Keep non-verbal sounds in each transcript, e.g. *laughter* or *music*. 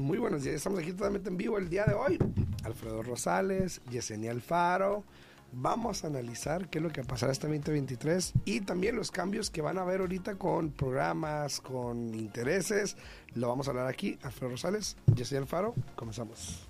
muy buenos días. Estamos aquí totalmente en vivo el día de hoy. Alfredo Rosales, Yesenia Alfaro. Vamos a analizar qué es lo que pasará este 2023 y también los cambios que van a haber ahorita con programas, con intereses. Lo vamos a hablar aquí. Alfredo Rosales, Yesenia Alfaro. Comenzamos.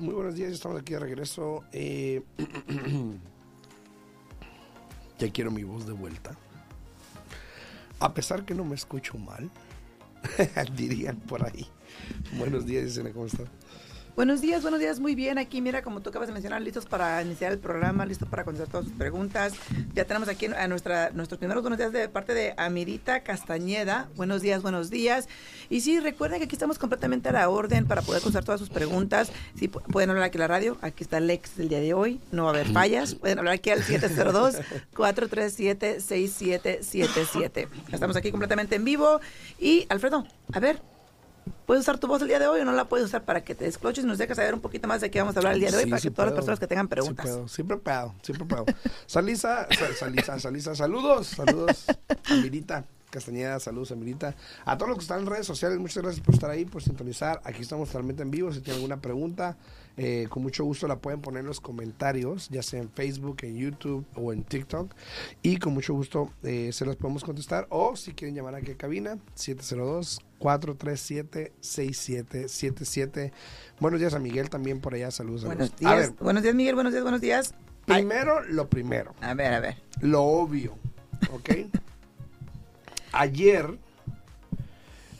Muy buenos días. Estamos aquí de regreso. Eh, *clears throat* ya quiero mi voz de vuelta. A pesar que no me escucho mal, *laughs* dirían por ahí. Buenos días, Yesenia, ¿cómo estás? Buenos días, buenos días, muy bien. Aquí, mira, como tú acabas de mencionar, listos para iniciar el programa, listos para contestar todas sus preguntas. Ya tenemos aquí a nuestra, nuestros primeros buenos días de parte de Amirita Castañeda. Buenos días, buenos días. Y sí, recuerden que aquí estamos completamente a la orden para poder contestar todas sus preguntas. Si pu- pueden hablar aquí en la radio, aquí está Lex del día de hoy, no va a haber fallas. Pueden hablar aquí al 702-437-6777. *laughs* Estamos aquí completamente en vivo. Y, Alfredo, a ver, ¿Puedes usar tu voz el día de hoy o no la puedes usar para que te descloches y nos dejes saber un poquito más de qué vamos a hablar el día de hoy Sí, para sí que todas las personas que tengan preguntas? Sí puedo, siempre puedo, siempre puedo. *laughs* Salisa, sa- Salisa, Salisa, saludos, saludos, *laughs* Amirita Castañeda, saludos, Amirita. A todos los que están en redes sociales, muchas gracias por estar ahí, por sintonizar. Aquí estamos totalmente en vivo. Si tienen alguna pregunta, eh, con mucho gusto la pueden poner en los comentarios, ya sea en Facebook, en YouTube o en TikTok. Y con mucho gusto eh, se las podemos contestar. O si quieren llamar aquí a cabina, 702 437 6777 Buenos días a Miguel también por allá, saludos. Buenos saludos. A días. ver, Buenos días, Miguel. Buenos días, buenos días. Ay, Primero, lo primero, a ver, a ver. lo obvio, ¿ok? *laughs* Ayer,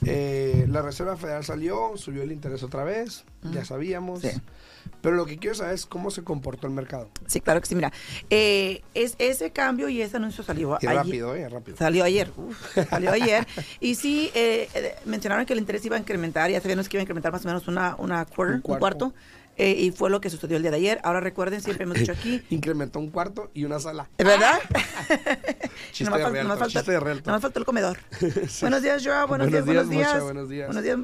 eh, la Reserva Federal salió, subió el interés otra vez, ya sabíamos. Sí. Pero lo que quiero saber es cómo se comportó el mercado. Sí, claro que sí. Mira, eh, es, ese cambio y ese anuncio salió Y ayer. rápido, ¿eh? Rápido. Salió ayer, uf, salió ayer. *laughs* Y sí, eh, eh, mencionaron que el interés iba a incrementar, ya sabíamos que iba a incrementar más o menos una, una quarter, Un un cuarto. cuarto, eh, y fue lo que sucedió el día de ayer. Ahora recuerden, siempre hemos dicho aquí, *laughs* Incrementó un cuarto y una sala. ¿es verdad? *laughs* Chiste Nomás de falta, chiste de realtor. nomás faltó el comedor. Buenos días, Joa. Buenos, Buenos días, buenos días, días. Mocha, buenos días. Buenos días.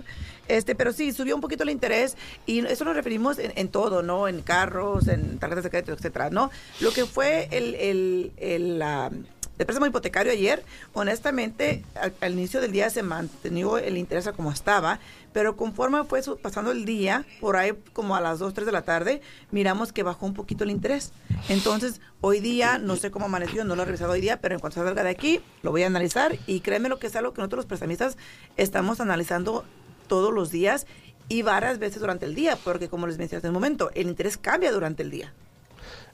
Este, pero sí, subió un poquito el interés y eso nos referimos en, todo, ¿no? En carros, en tarjetas de crédito, etcétera, ¿no? Lo que fue el, el, el, préstamo hipotecario ayer, honestamente, al, inicio del día se mantenió el interés como estaba, pero conforme fue su- pasando el día, por ahí como a las 2, 3 de la tarde, miramos que bajó un poquito el interés. Entonces, hoy día, no sé cómo amaneció, no lo he revisado hoy día, pero en cuanto salga de aquí, lo voy a analizar y créeme lo que es algo que nosotros los prestamistas estamos analizando todos los días y varias veces durante el día, porque como les mencioné hace un momento, el interés cambia durante el día.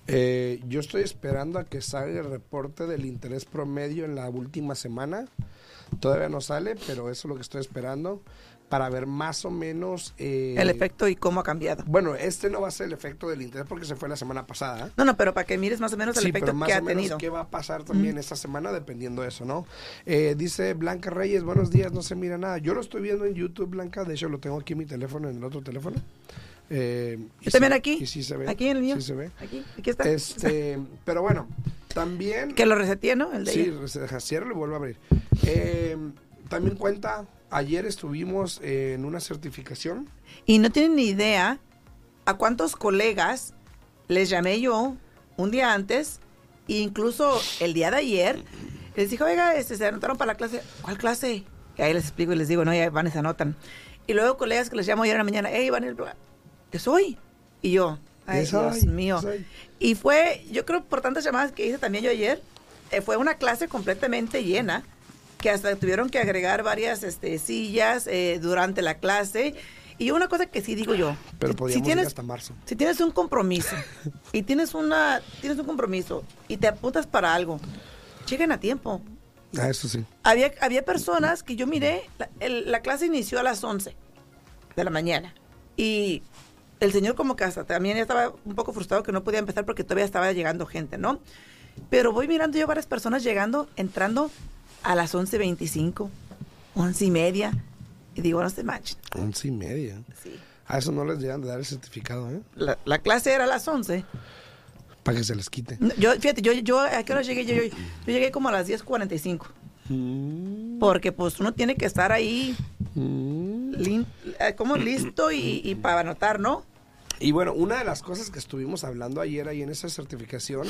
Eh, yo estoy esperando a que salga el reporte del interés promedio en la última semana. Todavía no sale, pero eso es lo que estoy esperando para ver más o menos... eh, el efecto y cómo ha cambiado. Bueno, este no va a ser el efecto del interés porque se fue la semana pasada. No, no, pero para que mires más o menos el Sí, efecto pero más que o ha menos tenido. qué va a pasar también esta semana dependiendo de eso, ¿no? Eh, dice Blanca Reyes, buenos días, no se mira nada. Yo lo estoy viendo en YouTube, Blanca, de hecho lo tengo aquí en mi teléfono, en el otro teléfono. Eh, Yo también sí- aquí. y sí se ve. Aquí en el mío. Sí se ve. Aquí, aquí está. Este, *laughs* pero bueno, también... Que lo reseteé, ¿no? El de Sí, ciérralo y vuelvo a abrir. Eh, también cuenta, ayer estuvimos en una certificación. Y no tienen ni idea a cuántos colegas les llamé yo un día antes, e incluso el día de ayer, les dije, oiga, este, se anotaron para la clase. ¿Cuál clase? Y ahí les explico y les digo, no, ya van y se anotan. Y luego colegas que les llamo ayer en la mañana, hey, van, ¿qué soy? Y yo, ay, ¿Qué soy? Dios mío. ¿Qué soy? Y fue, yo creo, por tantas llamadas que hice también yo ayer, eh, fue una clase completamente llena, que hasta tuvieron que agregar varias este, sillas eh, durante la clase. Y una cosa que sí digo yo, Pero si- si ir tienes, hasta marzo. si tienes un compromiso *laughs* y tienes una tienes un compromiso y te apuntas para algo, lleguen a tiempo. Ah, eso sí. Había, había personas que yo miré, la, el- la clase inició a las 11 de la mañana y el señor como que hasta también estaba un poco frustrado que no podía empezar porque todavía estaba llegando gente, ¿no? Pero voy mirando yo varias personas llegando, entrando a las 11.25, 11 y media. Y digo, no se manchen. Once y media. Sí. A eso no les llegan de dar el certificado, ¿eh? La, la clase era a las 11. Para que se les quite. No, Yo, fíjate, yo, yo, ¿a qué hora llegué? Yo, yo, yo llegué como a las 10.45. Mm, Porque pues uno tiene que estar ahí, mm. lin- eh, como listo y, y para anotar, ¿no? Y bueno, una de las cosas que estuvimos hablando ayer ahí en esa certificación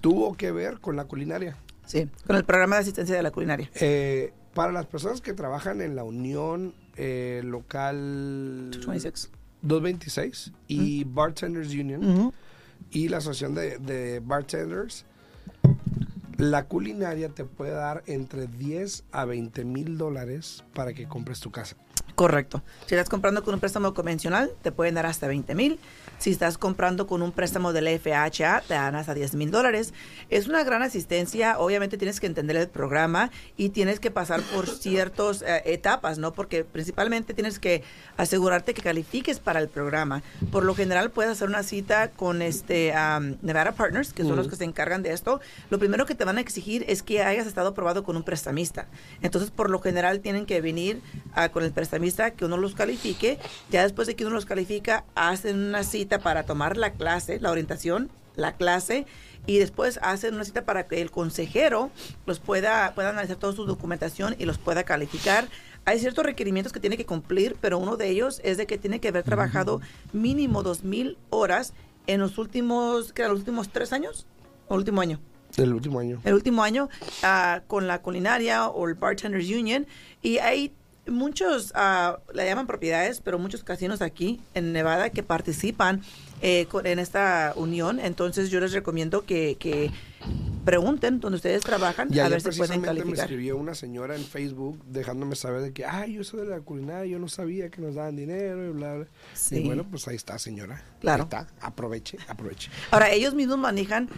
tuvo que ver con la culinaria. Sí, con el programa de asistencia de la culinaria. Eh, para las personas que trabajan en la Unión eh, Local 26. 226 y Bartenders Union y la Asociación de, de Bartenders, la culinaria te puede dar entre 10 a 20 mil dólares para que compres tu casa. Correcto. Si estás comprando con un préstamo convencional, te pueden dar hasta 20 mil. Si estás comprando con un préstamo del FHA, te dan hasta 10 mil dólares. Es una gran asistencia. Obviamente tienes que entender el programa y tienes que pasar por ciertas etapas, ¿no? Porque principalmente tienes que asegurarte que califiques para el programa. Por lo general, puedes hacer una cita con este um, Nevada Partners, que son los que se encargan de esto. Lo primero que te van a exigir es que hayas estado aprobado con un prestamista. Entonces, por lo general, tienen que venir ah, con el prestamista, que uno los califique. Ya después de que uno los califica, hacen una cita para tomar la clase, la orientación, la clase, y después hacen una cita para que el consejero los pueda, pueda analizar toda su documentación y los pueda calificar. Hay ciertos requerimientos que tiene que cumplir, pero uno de ellos es de que tiene que haber trabajado mínimo dos mil horas en los últimos, ¿qué los últimos tres años? ¿O el último año? El último año. el último año ah, con la culinaria o el Bartenders Union y hay muchos, ah, le llaman propiedades, pero muchos casinos aquí en Nevada que participan eh, con- en esta unión. Entonces yo les recomiendo que, que pregunten donde ustedes trabajan Y a ver si pueden precisamente me calificar. escribió una señora en Facebook dejándome saber de que, ay, yo soy de la culinaria, yo no sabía que nos daban dinero y bla, bla. Sí. Y bueno, pues ahí está, señora. Claro. Ahí está, aproveche, aproveche. Ahora, ellos mismos manejan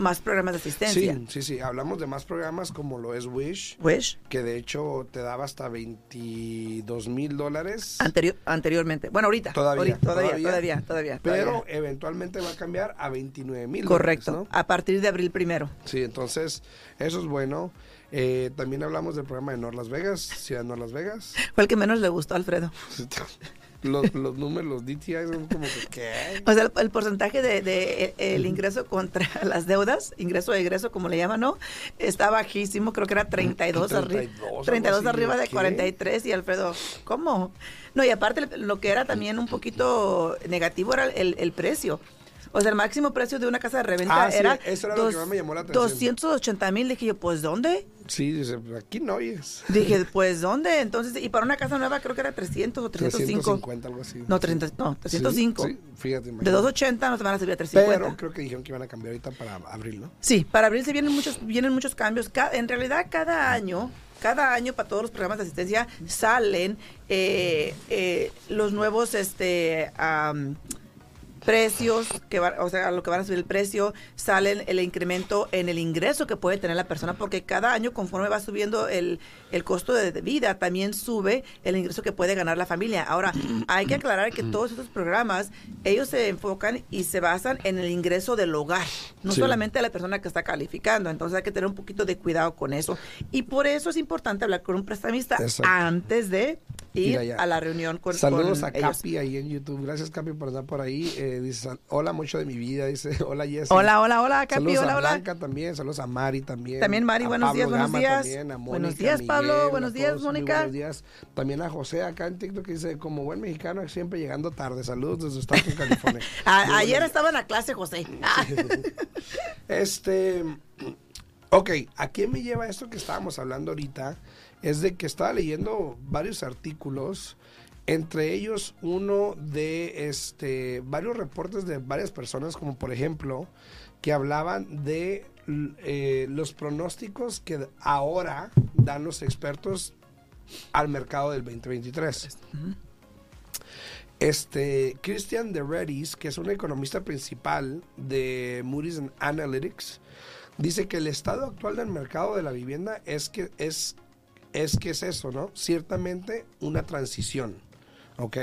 más programas de asistencia. Sí, sí, sí. Hablamos de más programas como lo es Wish, Wish, que de hecho te daba hasta 22 mil dólares. anterior, anteriormente. Bueno, ahorita. Todavía, ahorita, todavía, todavía. todavía, todavía, Pero todavía. eventualmente va a cambiar a 29 mil. Correcto. ¿no? A partir de abril primero. Sí, entonces eso es bueno. Eh, también hablamos del programa de Nor Las Vegas, Ciudad de Nor Las Vegas. Fue el que menos le gustó a Alfredo. *laughs* Los, los números, los DTI son como que, ¿qué? O sea, el, el porcentaje de, de, eh, el ingreso contra *laughs* las deudas, ingreso de egreso, como le llaman, ¿no? Está bajísimo, creo que era 32, arri- 32, algo 32 así, arriba de ¿qué? 43 y Alfredo, ¿cómo? No, y aparte lo que era también un poquito negativo era el, el precio. O sea, el máximo precio de una casa de reventa Ah, sí, era, eso era lo que más me llamó la atención. 280 mil. Dije yo, pues ¿dónde? Sí, dice, aquí no oyes. Dije, *laughs* pues ¿dónde? Entonces, y para una casa nueva creo que era 300 o 305. 350, algo así. No, 300, no, 305. Sí, sí, fíjate. De imagínate. 280 nos van a subir a 350. Pero creo que dijeron que iban a cambiar ahorita para abril, ¿no? Sí, para abril se vienen muchos, vienen muchos cambios. Ca- en realidad, cada año, cada año para todos los programas de asistencia salen eh, eh, los nuevos este, precios, que va- o sea, lo que van a subir el precio, salen el incremento en el ingreso que puede tener la persona, porque cada año, conforme va subiendo el, el costo de, de vida, también sube el ingreso que puede ganar la familia. Ahora, hay que aclarar que todos estos programas, ellos se enfocan y se basan en el ingreso del hogar, no Sí. solamente a la persona que está calificando. Entonces hay que tener un poquito de cuidado con eso. Y por eso es importante hablar con un prestamista Exacto. antes de ir a la reunión con Saludos con a ellos. Capi ahí en YouTube. Gracias, Capi, por estar por ahí. Eh, dice, hola, mucho de mi vida. Dice, *laughs* hola, Jessy. Hola, hola, hola, Capi, Saludos hola, a hola. Blanca también, saludos a Mari también. También Mari, buenos días, buenos días. Buenos Pablo, buenos días, Mónica. buenos días. También a José acá en TikTok que dice, como buen mexicano, siempre llegando tarde. Saludos desde Stockton, California. *laughs* A- Muy ayer estaba en la clase, José. *laughs* Este, ok, ¿a qué me lleva esto que estábamos hablando ahorita? Es de que estaba leyendo varios artículos, entre ellos uno de este, varios reportes de varias personas, como por ejemplo, que hablaban de eh, los pronósticos que ahora dan los expertos al mercado del 2023. Este, Christian de Redis, que es un economista principal de Moody's Analytics, dice que el estado actual del mercado de la vivienda es que es, es que es eso, ¿no? Ciertamente una transición, ¿ok?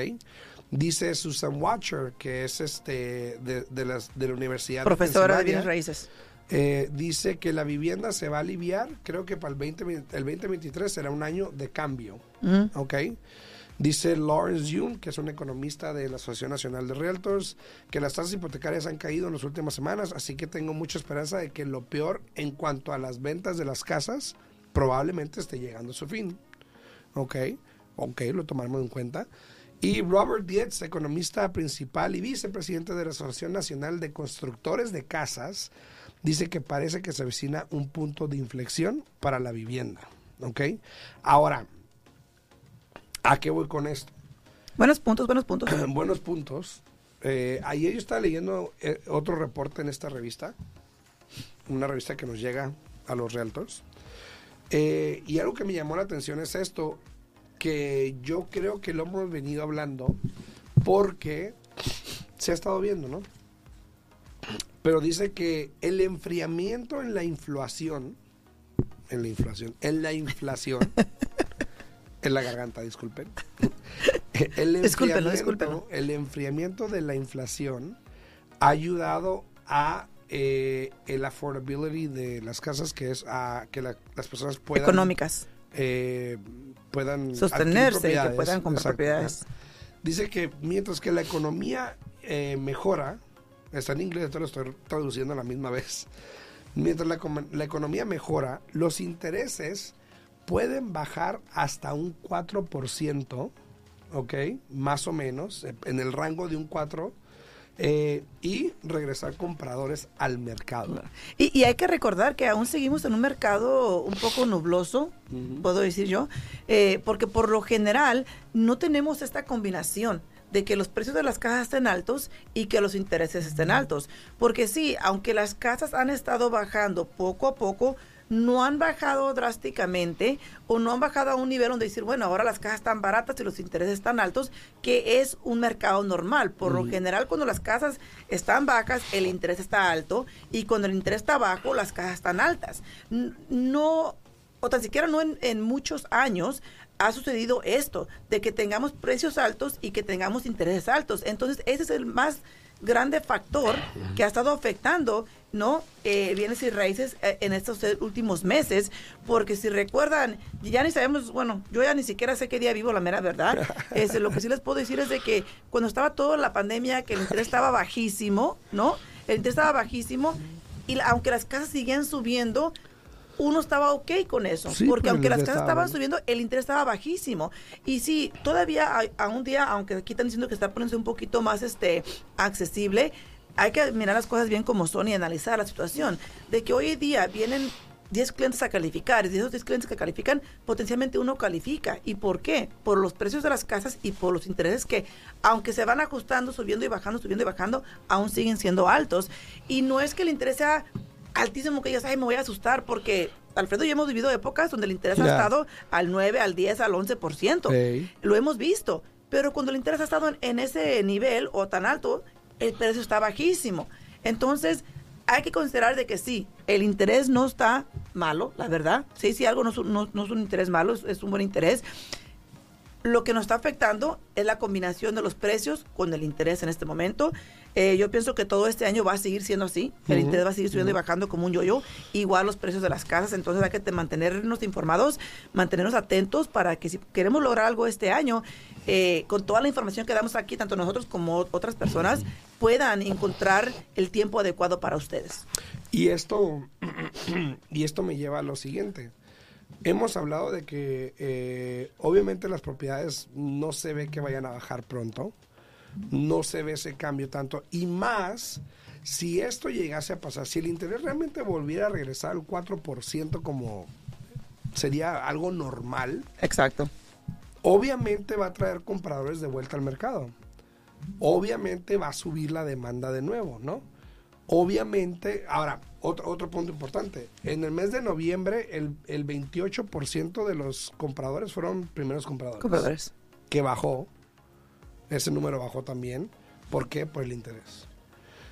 Dice Susan Watcher, que es este de, de las, de la Universidad Profesora de bienes raíces. eh, dice que la vivienda se va a aliviar, creo que para el, 20, el 2023 será un año de cambio. ¿ok? Dice Lawrence Yun, que es un economista de la Asociación Nacional de Realtors, que las tasas hipotecarias han caído en las últimas semanas, así que tengo mucha esperanza de que lo peor en cuanto a las ventas de las casas probablemente esté llegando a su fin. Ok, ok, lo tomaremos en cuenta. Y Robert Dietz, economista principal y vicepresidente de la Asociación Nacional de Constructores de Casas, dice que parece que se avecina un punto de inflexión para la vivienda. ¿Ok? Ahora, ¿a qué voy con esto? Buenos puntos, buenos puntos. *clears throat* buenos puntos. Eh, ayer yo estaba leyendo eh, otro reporte en esta revista, una revista que nos llega a los realtors. Eh, y algo que me llamó la atención es esto, que yo creo que lo hemos venido hablando porque se ha estado viendo, ¿no? Pero dice que el enfriamiento en la inflación, en la inflación, en la inflación, *laughs* en la garganta, disculpen. *laughs* El enfriamiento, el enfriamiento de la inflación ha ayudado a eh, el affordability de las casas, que es a que las personas puedan... Económicas. Eh, puedan... Sostenerse y que puedan comprar propiedades. Dice que mientras que la economía eh, mejora, está en inglés, esto lo estoy traduciendo a la misma vez, mientras la, la economía mejora, los intereses pueden bajar hasta un 4%, ¿ok? Más o menos, en el rango de un 4%. Eh, y regresar compradores al mercado. Y, hay que recordar que aún seguimos en un mercado un poco nubloso, puedo decir yo, eh, porque por lo general no tenemos esta combinación de que los precios de las casas estén altos y que los intereses estén altos. Porque sí, aunque las casas han estado bajando poco a poco, no han bajado drásticamente o no han bajado a un nivel donde decir, bueno, ahora las casas están baratas y los intereses están altos, que es un mercado normal. Por lo general, cuando las casas están bajas, el interés está alto y cuando el interés está bajo, las casas están altas. No, o tan siquiera no en, en muchos años ha sucedido esto, de que tengamos precios altos y que tengamos intereses altos. Entonces, ese es el más grande factor que ha estado afectando no eh, bienes y raíces eh, en estos últimos meses porque si recuerdan ya ni sabemos bueno yo ya ni siquiera sé qué día vivo la mera verdad. *laughs* Es lo que sí les puedo decir es de que cuando estaba toda la pandemia que el interés estaba bajísimo no el interés estaba bajísimo y aunque las casas siguen subiendo uno estaba ok con eso, porque aunque las casas estaban subiendo, el interés estaba bajísimo. Y sí, todavía a, un día, aunque aquí están diciendo que está poniéndose un poquito más este accesible, hay que mirar las cosas bien como son y analizar la situación. De que hoy día vienen 10 clientes a calificar y de esos 10 clientes que califican, potencialmente uno califica. ¿Y por qué? Por los precios de las casas y por los intereses que, aunque se van ajustando, subiendo y bajando, subiendo y bajando, aún siguen siendo altos. Y no es que el interés sea altísimo que ellos, ay, me voy a asustar porque Alfredo y hemos vivido épocas donde el interés ha estado al 9, al 10, al 11%. Lo hemos visto. Pero cuando el interés ha estado en, ese nivel o tan alto, el precio está bajísimo. Entonces, hay que considerar de que sí, el interés no está malo, la verdad. Sí, sí, algo no, no es un interés malo, es un buen interés. Lo que nos está afectando es la combinación de los precios con el interés en este momento. Eh, yo pienso que todo este año va a seguir siendo así. El interés va a seguir subiendo y bajando como un yo-yo. Igual los precios de las casas. Entonces hay que mantenernos informados, mantenernos atentos para que si queremos lograr algo este año, eh, con toda la información que damos aquí, tanto nosotros como otras personas, puedan encontrar el tiempo adecuado para ustedes. Y esto, *clears throat* y esto me lleva a lo siguiente. Hemos hablado de que eh, obviamente las propiedades no se ve que vayan a bajar pronto, no se ve ese cambio tanto, y más si esto llegase a pasar, si el interés realmente volviera a regresar al 4% como sería algo normal. Exacto. Obviamente va a traer compradores de vuelta al mercado. Obviamente va a subir la demanda de nuevo, ¿no? Obviamente, ahora, otro, otro punto importante. En el mes de noviembre, el, el 28% de los compradores fueron primeros compradores. Compradores. Que bajó. Ese número bajó también. ¿Por qué? Por el interés.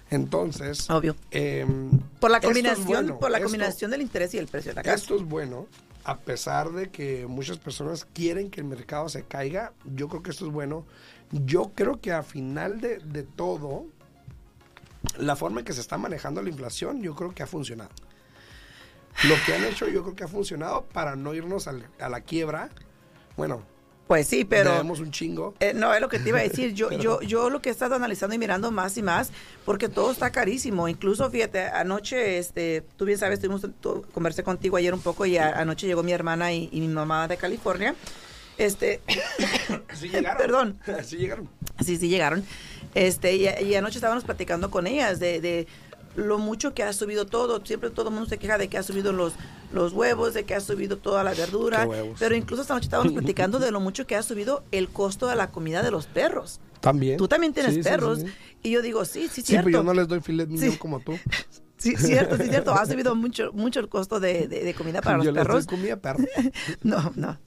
Entonces, obvio. Em, por la combinación, por la combinación del interés y el precio de la casa. Esto es bueno, a pesar de que muchas personas quieren que el mercado se caiga. Yo creo que esto es bueno. Yo creo que a final de, de todo, la forma en que se está manejando la inflación, yo creo que ha funcionado. Lo que han hecho, yo creo que ha funcionado para no irnos a la quiebra. Bueno, Pues sí, pero... Debemos un chingo. Eh, no, es lo que te iba a decir. Yo, *laughs* yo, yo lo que he estado analizando y mirando más y más, porque todo está carísimo. Incluso, fíjate, anoche, este, tú bien sabes, tuvimos, tu- conversé contigo ayer un poco y a- anoche llegó mi hermana y, y mi mamá de California. Este, *coughs* Sí llegaron. *coughs* Perdón. *laughs* Sí llegaron. Sí, sí llegaron. Este, y, y anoche estábamos platicando con ellas de, de lo mucho que ha subido todo. Siempre todo el mundo se queja de que ha subido los, los huevos, de que ha subido toda la verdura. Pero incluso esta noche estábamos *laughs* platicando de lo mucho que ha subido el costo de la comida de los perros. También. Tú también tienes Sí, sí, perros. sí, sí. Y yo digo, sí, sí, Sí, cierto. pero yo no les doy filet mignon Sí. como tú. *laughs* Sí, cierto, sí, cierto. Ha subido mucho, mucho el costo de, de- de comida *laughs* para yo los les perros. doy comida perro. No, no.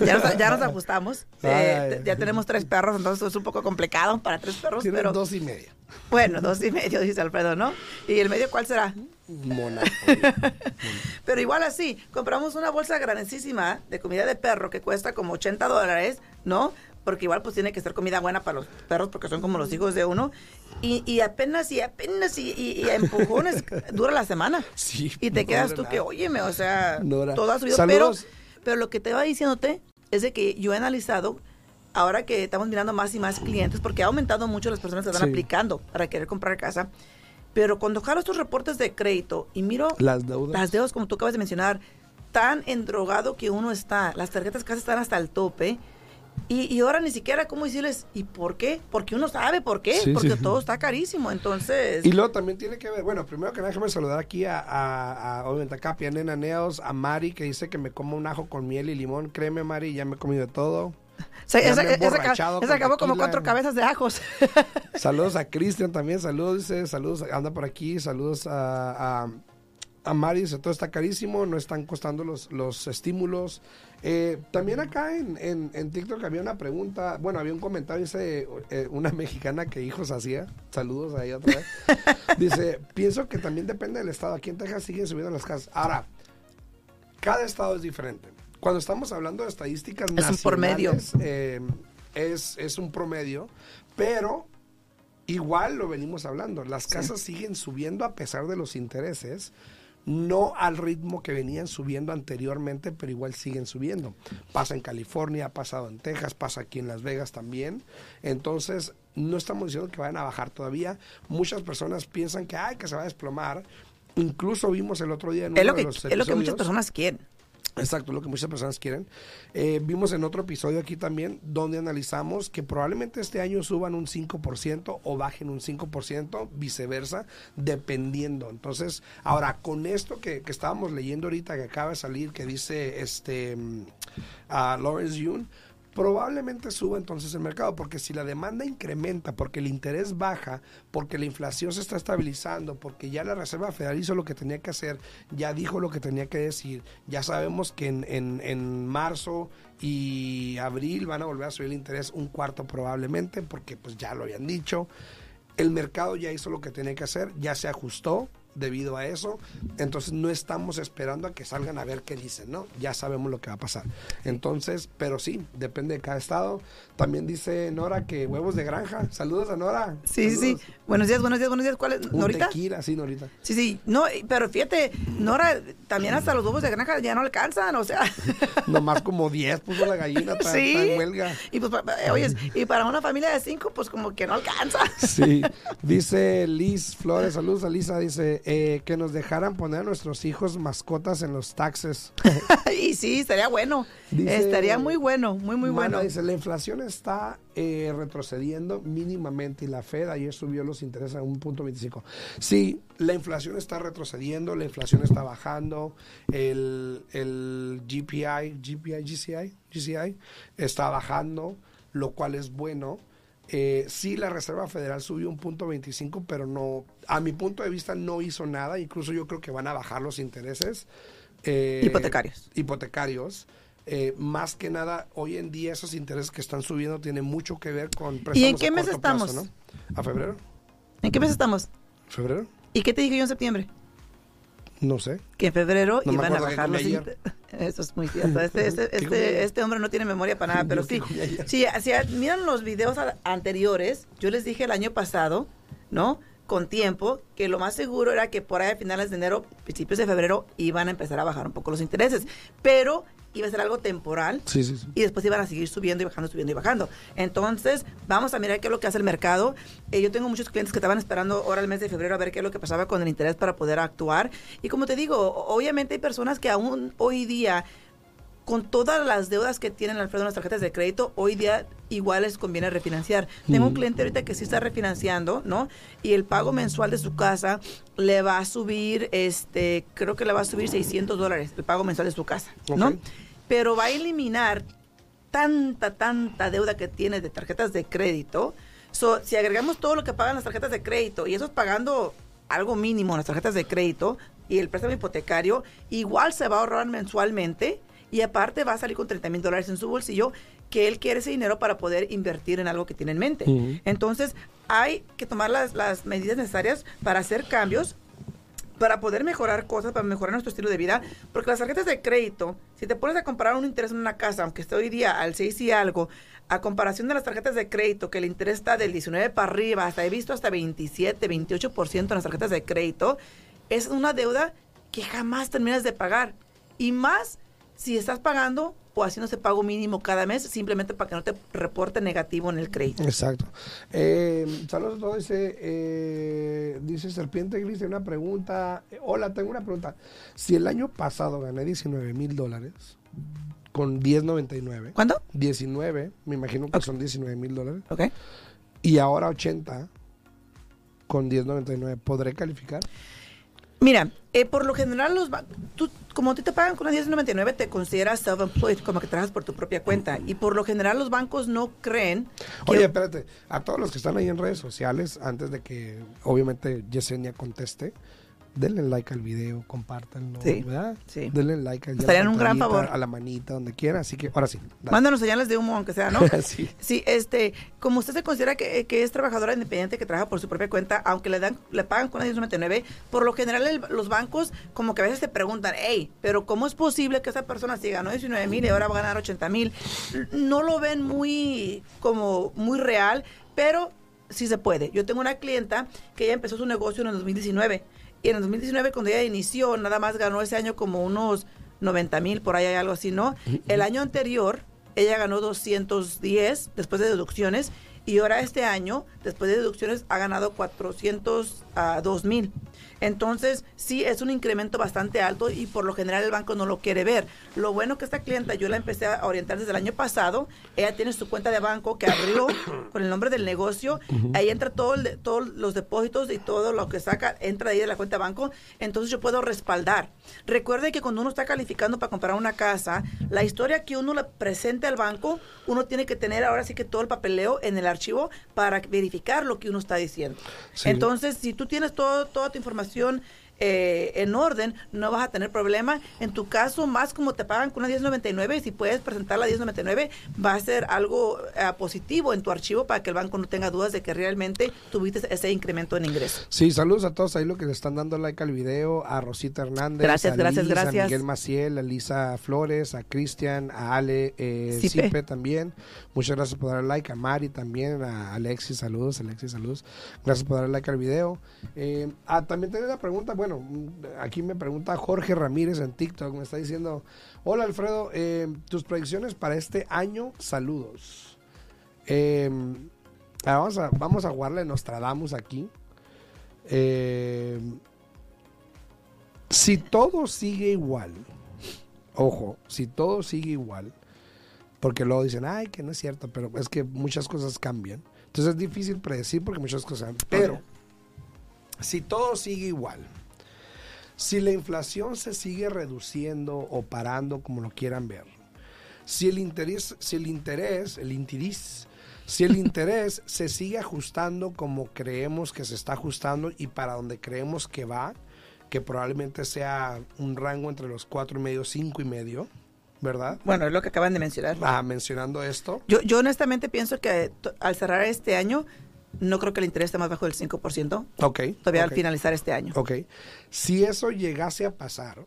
Ya nos, ya nos ajustamos. *laughs* Eh, ya tenemos tres perros, entonces es un poco complicado para tres perros. Tienen pero dos y media. Bueno, dos y medio, dice Alfredo, ¿no? ¿Y el medio cuál será? Mona. *laughs* Pero igual así, compramos una bolsa grandísima de comida de perro que cuesta como 80 dólares, ¿no? Porque igual pues tiene que ser comida buena para los perros porque son como los hijos de uno. Y, y apenas y apenas y, y- empujones dura la semana. *laughs* Sí, Y te no quedas tú nada. que, óyeme, o sea, Nora. todo ha subido. Saludos. pero lo que te va diciéndote es de que yo he analizado, ahora que estamos mirando más y más clientes, porque ha aumentado mucho las personas que están Sí. aplicando para querer comprar casa. Pero cuando jalo estos reportes de crédito y miro Las deudas. las deudas, como tú acabas de mencionar, tan endrogado que uno está, las tarjetas casi están hasta el tope. Y, y ahora ni siquiera cómo decirles, ¿y por qué? Porque uno sabe por qué, Sí, porque sí. todo está carísimo. Entonces, Y luego también tiene que ver, bueno, primero que nada déjame saludar aquí a, a, a obviamente acá, a Nena Neos, a Mari que dice que me como un ajo con miel y limón. Créeme, Mari, ya me he comido de todo. esa- esa- esa con acabó como cuatro cabezas de ajos. *laughs* Saludos a Cristian también, saludos, dice, saludos, anda por aquí, saludos a, a, a Mari, dice, todo está carísimo, no están costando los, los estímulos. Eh, también acá en, en, en TikTok había una pregunta, bueno, había un comentario, dice eh, una mexicana que hijos hacía, saludos ahí otra vez, *laughs* dice, pienso que también depende del estado, aquí en Texas siguen subiendo las casas. Ahora, cada estado es diferente. Cuando estamos hablando de estadísticas Es un promedio. nacionales, eh, es, es un promedio, pero igual lo venimos hablando. Las casas siguen subiendo a pesar de los intereses, no al ritmo que venían subiendo anteriormente, pero igual siguen subiendo. Pasa en California, ha pasado en Texas, pasa aquí en Las Vegas también. Entonces, no estamos diciendo que vayan a bajar todavía. Muchas personas piensan que, ay, que se va a desplomar. Incluso vimos el otro día en uno es lo de los es lo que muchas episodios- personas quieren. Exacto, lo que muchas personas quieren. Eh, vimos en otro episodio aquí también donde analizamos que probablemente este año suban un 5% o bajen un 5%, viceversa, dependiendo. Entonces, ahora, con esto que, que estábamos leyendo ahorita que acaba de salir, que dice este mm, Lawrence Yun, probablemente suba entonces el mercado, porque si la demanda incrementa, porque el interés baja, porque la inflación se está estabilizando, porque ya la Reserva Federal hizo lo que tenía que hacer, ya dijo lo que tenía que decir, ya sabemos que en, en- en marzo y abril van a volver a subir el interés un cuarto probablemente, porque pues ya lo habían dicho. El mercado ya hizo lo que tenía que hacer, ya se ajustó debido a eso. Entonces no estamos esperando a que salgan a ver qué dicen, ¿no? Ya sabemos lo que va a pasar. Entonces, pero sí, depende de cada estado. También dice Nora que huevos de granja. Saludos a Nora. Sí, sí, sí. Saludos. Buenos días, buenos días, buenos días. ¿Cuál es? Un ¿Norita? tequila, sí, Norita. Sí, sí. No, pero fíjate, Nora, también hasta los huevos de granja ya no alcanzan, o sea. *laughs* Nomás como 10 puso la gallina, está, sí. huelga. Y pues, pa- oyes, y para una familia de cinco, pues como que no alcanza. Sí, *laughs* dice Liz Flores, saludos a Lisa, dice eh, que nos dejaran poner a nuestros hijos mascotas en los taxes. *laughs* y sí, estaría bueno. Dice- estaría muy bueno, muy, muy Mana bueno. dice, la inflación está eh, retrocediendo mínimamente y la Fed ayer subió los intereses a un punto 25. Sí, la inflación está retrocediendo, la inflación está bajando, el, el GPI, GPI, GCI, GCI está bajando, lo cual es bueno. Eh, sí, la Reserva Federal subió un punto 25, pero no, a mi punto de vista no hizo nada. Incluso yo creo que van a bajar los intereses. eh, Hipotecarios. Hipotecarios. Eh, más que nada, hoy en día esos intereses que están subiendo tienen mucho que ver con ¿Y en qué mes estamos? plazo, ¿no? ¿A febrero? ¿En qué mes estamos? ¿Febrero? ¿Y qué te dije yo en septiembre? No sé. Que en febrero No iban a bajar los *laughs* Eso es muy cierto. Este, *laughs* este, este, este hombre no tiene memoria para nada, *laughs* pero sí. Sí, si miran los videos anteriores, yo les dije el año pasado, ¿no? Con tiempo que lo más seguro era que por ahí a finales de enero, principios de febrero, iban a empezar a bajar un poco los intereses. Pero iba a ser algo temporal Sí, sí, sí. y después iban a seguir subiendo y bajando, subiendo y bajando. Entonces, vamos a mirar qué es lo que hace el mercado. Eh, yo tengo muchos clientes que estaban esperando ahora el mes de febrero a ver qué es lo que pasaba con el interés para poder actuar. Y como te digo, obviamente hay personas que aún hoy día, con todas las deudas que tienen Alfredo en las tarjetas de crédito, hoy día igual les conviene refinanciar. Tengo un cliente ahorita que sí está refinanciando, ¿no? Y el pago mensual de su casa le va a subir, este, creo que le va a subir 600 dólares, el pago mensual de su casa, ¿no? Pero va a eliminar tanta, tanta deuda que tiene de tarjetas de crédito. So, si agregamos todo lo que pagan las tarjetas de crédito y eso es pagando algo mínimo en las tarjetas de crédito y el préstamo hipotecario, igual se va a ahorrar mensualmente y aparte va a salir con 30 mil dólares en su bolsillo que él quiere ese dinero para poder invertir en algo que tiene en mente. Entonces, hay que tomar las, las medidas necesarias para hacer cambios para poder mejorar cosas, para mejorar nuestro estilo de vida, porque las tarjetas de crédito, si te pones a comparar un interés en una casa, aunque esté hoy día al 6 y algo, a comparación de las tarjetas de crédito, que el interés está del 19 para arriba, hasta he visto hasta 27, 28% en las tarjetas de crédito, es una deuda que jamás terminas de pagar. Y más si estás pagando o haciendo ese pago mínimo cada mes, simplemente para que no te reporte negativo en el crédito. Exacto. Eh, saludos a todos. Dice, eh, dice Serpiente Gris, una pregunta. Eh, hola, tengo una pregunta. Si el año pasado gané 19 mil dólares con 10.99. ¿Cuándo? 19, me imagino que son 19 mil dólares. Ok. Y ahora 80 con 10.99. ¿Podré calificar? Mira, eh, por lo general los tú, como a ti te pagan con una 1099 te consideras self-employed, como que trabajas por tu propia cuenta. Y por lo general los bancos no creen. Oye, espérate. A todos los que están ahí en redes sociales, antes de que obviamente Yesenia conteste, denle like al video, compártanlo, Sí, ¿verdad? sí. Denle like al Nos harían un gran favor. A la manita, donde quiera. Así que ahora sí. dale. Mándanos señales de humo, aunque sea, ¿no? *laughs* Sí. Sí, este, como usted se considera que, que es trabajadora independiente que trabaja por su propia cuenta, aunque le dan, le pagan con una 1099, por lo general el- los bancos como que a veces te preguntan, hey, pero ¿cómo es posible que esa persona si ganó 19 mil y ahora va a ganar 80 mil? No lo ven muy, como, muy real, pero sí se puede. Yo tengo una clienta que ella empezó su negocio en el 2019 y en el 2019 cuando ella inició nada más ganó ese año como unos 90 mil, por ahí hay algo así, ¿no? El año anterior ella ganó 210 después de deducciones y ahora este año, después de deducciones, ha ganado 402 mil. Entonces, sí, es un incremento bastante alto y por lo general el banco no lo quiere ver. Lo bueno que esta clienta, yo la empecé a orientar desde el año pasado, ella tiene su cuenta de banco que abrió *coughs* con el nombre del negocio, ahí entra todo el todos los depósitos y todo lo que saca, entra ahí de la cuenta de banco, entonces yo puedo respaldar. Recuerde que cuando uno está calificando para comprar una casa, la historia que uno le presente al banco, uno tiene que tener ahora sí que todo el papeleo en el archivo para verificar lo que uno está diciendo. Sí. Entonces, si tú tienes todo, toda tu información situación eh, en orden, no vas a tener problema. En tu caso, más como te pagan con una 1099, si puedes presentar la 1099, va a ser algo eh, positivo en tu archivo para que el banco no tenga dudas de que realmente tuviste ese incremento en ingreso. Sí, saludos a todos ahí los que le están dando like al video, a Rosita Hernández, Gracias, a gracias, Liz, gracias. a Miguel Maciel, a Lisa Flores, a Cristian, a Ale eh. Sipe también. Muchas gracias por dar like, a Mari también, a Alexis, saludos, Alexis, saludos. Gracias por dar like al video. Eh, ah, también tengo una pregunta, bueno, mm, aquí me pregunta Jorge Ramírez en TikTok, me está diciendo, hola Alfredo, eh, tus predicciones para este año, saludos. Eh, ah, vamos, a, vamos a jugarle Nostradamus aquí. Eh, si todo sigue igual, ojo, si todo sigue igual, porque luego dicen, ay, que no es cierto, pero es que muchas cosas cambian. Entonces es difícil predecir porque muchas cosas cambian. Pero si todo sigue igual, si la inflación se sigue reduciendo o parando como lo quieran ver, si el interés, si el interés, el interés, si el interés *laughs* se sigue ajustando como creemos que se está ajustando y para donde creemos que va, que probablemente sea un rango entre los cuatro y medio, cinco y medio, ¿verdad? Bueno, es lo que acaban de mencionar. Ah, mencionando esto. Yo, yo honestamente pienso que al cerrar este año, no creo que el interés esté más bajo del 5%, Ok. todavía ok. al finalizar este año. Ok. Si eso llegase a pasar,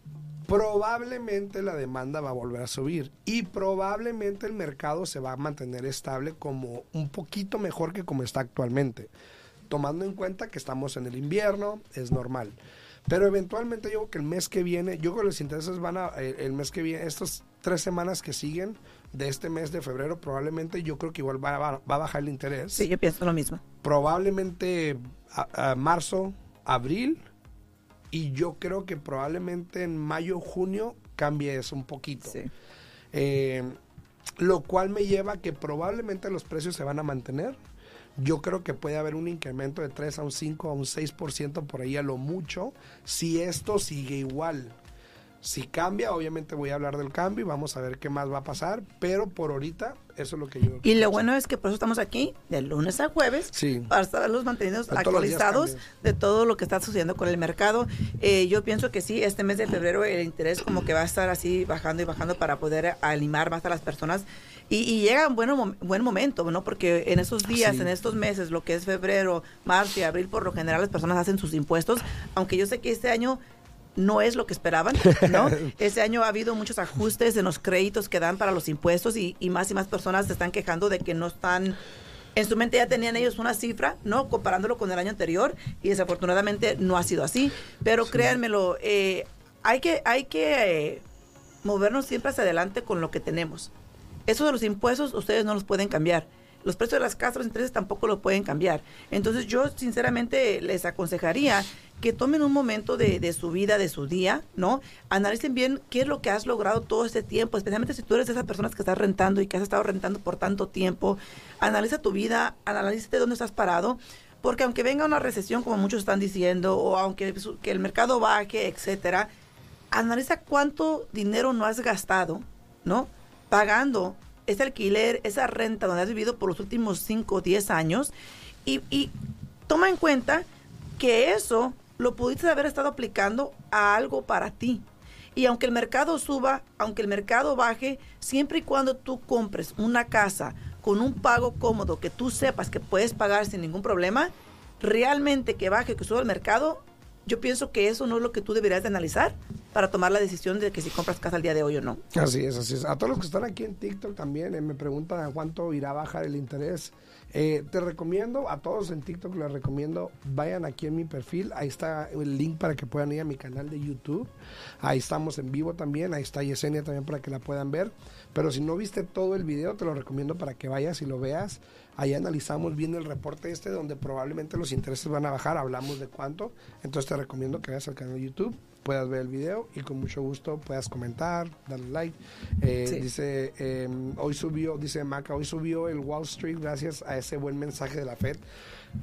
probablemente la demanda va a volver a subir y probablemente el mercado se va a mantener estable como un poquito mejor que como está actualmente. tomando en cuenta que estamos en el invierno, es normal. Pero eventualmente yo creo que el mes que viene, yo creo que los intereses van a, el, el mes que viene, estas tres semanas que siguen de este mes de febrero, probablemente yo creo que igual va, va- va a bajar el interés. Sí, yo pienso lo mismo. Probablemente a, a marzo, abril, y yo creo que probablemente en mayo, junio cambie eso un poquito. Sí. Eh, lo cual me lleva a que probablemente los precios se van a mantener. Yo creo que puede haber un incremento de 3 a un 5 a un 6% por ahí a lo mucho si esto sigue igual. Si cambia, obviamente voy a hablar del cambio y vamos a ver qué más va a pasar, pero por ahorita eso es lo que yo... Y lo bueno es que por eso estamos aquí de lunes a jueves Sí. para mantenidos todos los días actualizados de todo lo que está sucediendo con el mercado. Eh, yo pienso que sí, este mes de febrero el interés como que va a estar así bajando y bajando para poder animar más a las personas. Y, y llega un buen, buen momento, ¿no? Porque en esos días, Sí. en estos meses, lo que es febrero, marzo y abril, por lo general las personas hacen sus impuestos, aunque yo sé que este año no es lo que esperaban, ¿no? *laughs* Este año ha habido muchos ajustes en los créditos que dan para los impuestos y, y más y más personas se están quejando de que no están... En su mente ya tenían ellos una cifra, ¿no? Comparándolo con el año anterior y desafortunadamente no ha sido así. Pero créanmelo, eh, hay que, hay que eh, movernos siempre hacia adelante con lo que tenemos. Eso de los impuestos ustedes no los pueden cambiar. Los precios de las casas, los intereses tampoco lo pueden cambiar. Entonces yo sinceramente les aconsejaría que tomen un momento de, de su vida, de su día, ¿no? Analicen bien qué es lo que has logrado todo este tiempo, especialmente si tú eres de esas personas que estás rentando y que has estado rentando por tanto tiempo. Analiza tu vida, analiza de dónde estás parado, porque aunque venga una recesión, como muchos están diciendo, o aunque que el mercado baje, etcétera, analiza cuánto dinero no has gastado, ¿no? Pagando ese alquiler, esa renta donde has vivido por los últimos 5 o 10 años y, y toma en cuenta que eso lo pudiste haber estado aplicando a algo para ti. Y aunque el mercado suba, aunque el mercado baje, siempre y cuando tú compres una casa con un pago cómodo que tú sepas que puedes pagar sin ningún problema, realmente que baje, que suba el mercado, yo pienso que eso no es lo que tú deberías de analizar para tomar la decisión de que si compras casa al día de hoy o no. Así es, así es. A todos los que están aquí en TikTok también eh, me preguntan a cuánto irá a bajar el interés. Eh, te recomiendo, a todos en TikTok les recomiendo, vayan aquí en mi perfil, ahí está el link para que puedan ir a mi canal de YouTube. Ahí estamos en vivo también, ahí está Yesenia también para que la puedan ver. Pero si no viste todo el video, te lo recomiendo para que vayas y lo veas. Ahí analizamos bien el reporte este donde probablemente los intereses van a bajar, hablamos de cuánto. Entonces te recomiendo que vayas al canal de YouTube, puedas ver el video y con mucho gusto puedas comentar, darle like. Eh, Sí. Dice, eh, hoy subió, dice Maca, hoy subió el Wall Street gracias a ese buen mensaje de la Fed.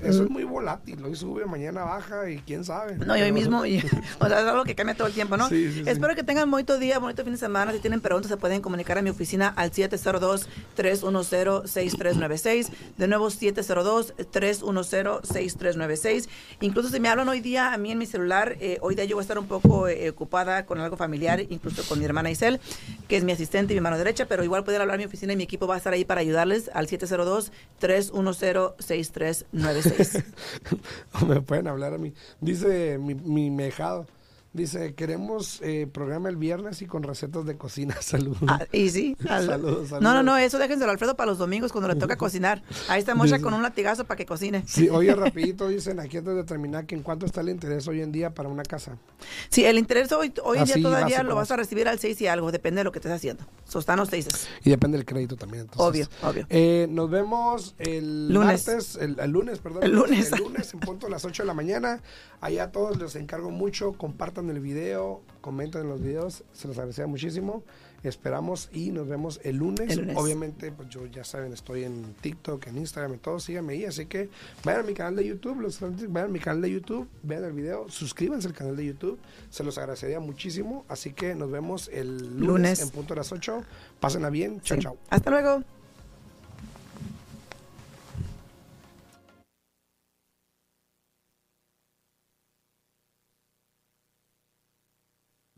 Eso es muy volátil, hoy sube, mañana baja y quién sabe. No, y hoy mismo, y- *laughs* o sea, es algo que cambia todo el tiempo, ¿no? Sí, sí, sí. Espero que tengan bonito día, bonito fin de semana. Si tienen preguntas, se pueden comunicar a mi oficina al 702-310-6396. De nuevo, 702-310-6396. Incluso si me hablan hoy día a mí en mi celular, eh, hoy día yo voy a estar un poco eh, ocupada con algo familiar, incluso con mi hermana Isel, que es mi asistente y mi mano derecha, pero igual pueden hablar a mi oficina y mi equipo va a estar ahí para ayudarles al 702-310-6396. *laughs* me pueden hablar a mí. Dice mi, mi mejado, dice, queremos eh, programa el viernes y con recetas de cocina. *laughs* Saludos. Ah, y sí. *laughs* al- Saludos, No, no, no, eso déjenselo Alfredo para los domingos cuando le toca *laughs* cocinar. Ahí está Mocha Dice- con un latigazo para que cocine. Sí, oye, rapidito dicen aquí antes de terminar que en cuánto está el interés hoy en día para una casa. Sí, el interés hoy, hoy en día todavía básico, lo vas a recibir al 6 y algo, depende de lo que estés haciendo. So, están los 6. Y depende del crédito también. entonces. Obvio, obvio. Eh, nos vemos el Lunes. martes, el, el lunes, perdón. El lunes. El lunes en punto a las 8 de la mañana. Allá a todos les encargo mucho. Compartan el video, comenten en los videos. Se los agradecería muchísimo. Esperamos y nos vemos el lunes. El lunes. Obviamente, pues yo ya saben, estoy en TikTok, en Instagram, en todo. Síganme ahí. Así que vayan a mi canal de YouTube. Los, vayan a mi canal de YouTube, vean el video, suscríbanse al canal de YouTube. Se los agradecería muchísimo. Así que nos vemos el lunes, Lunes. en punto a las 8. Pásenla bien. Chao, Sí. chao. Hasta luego.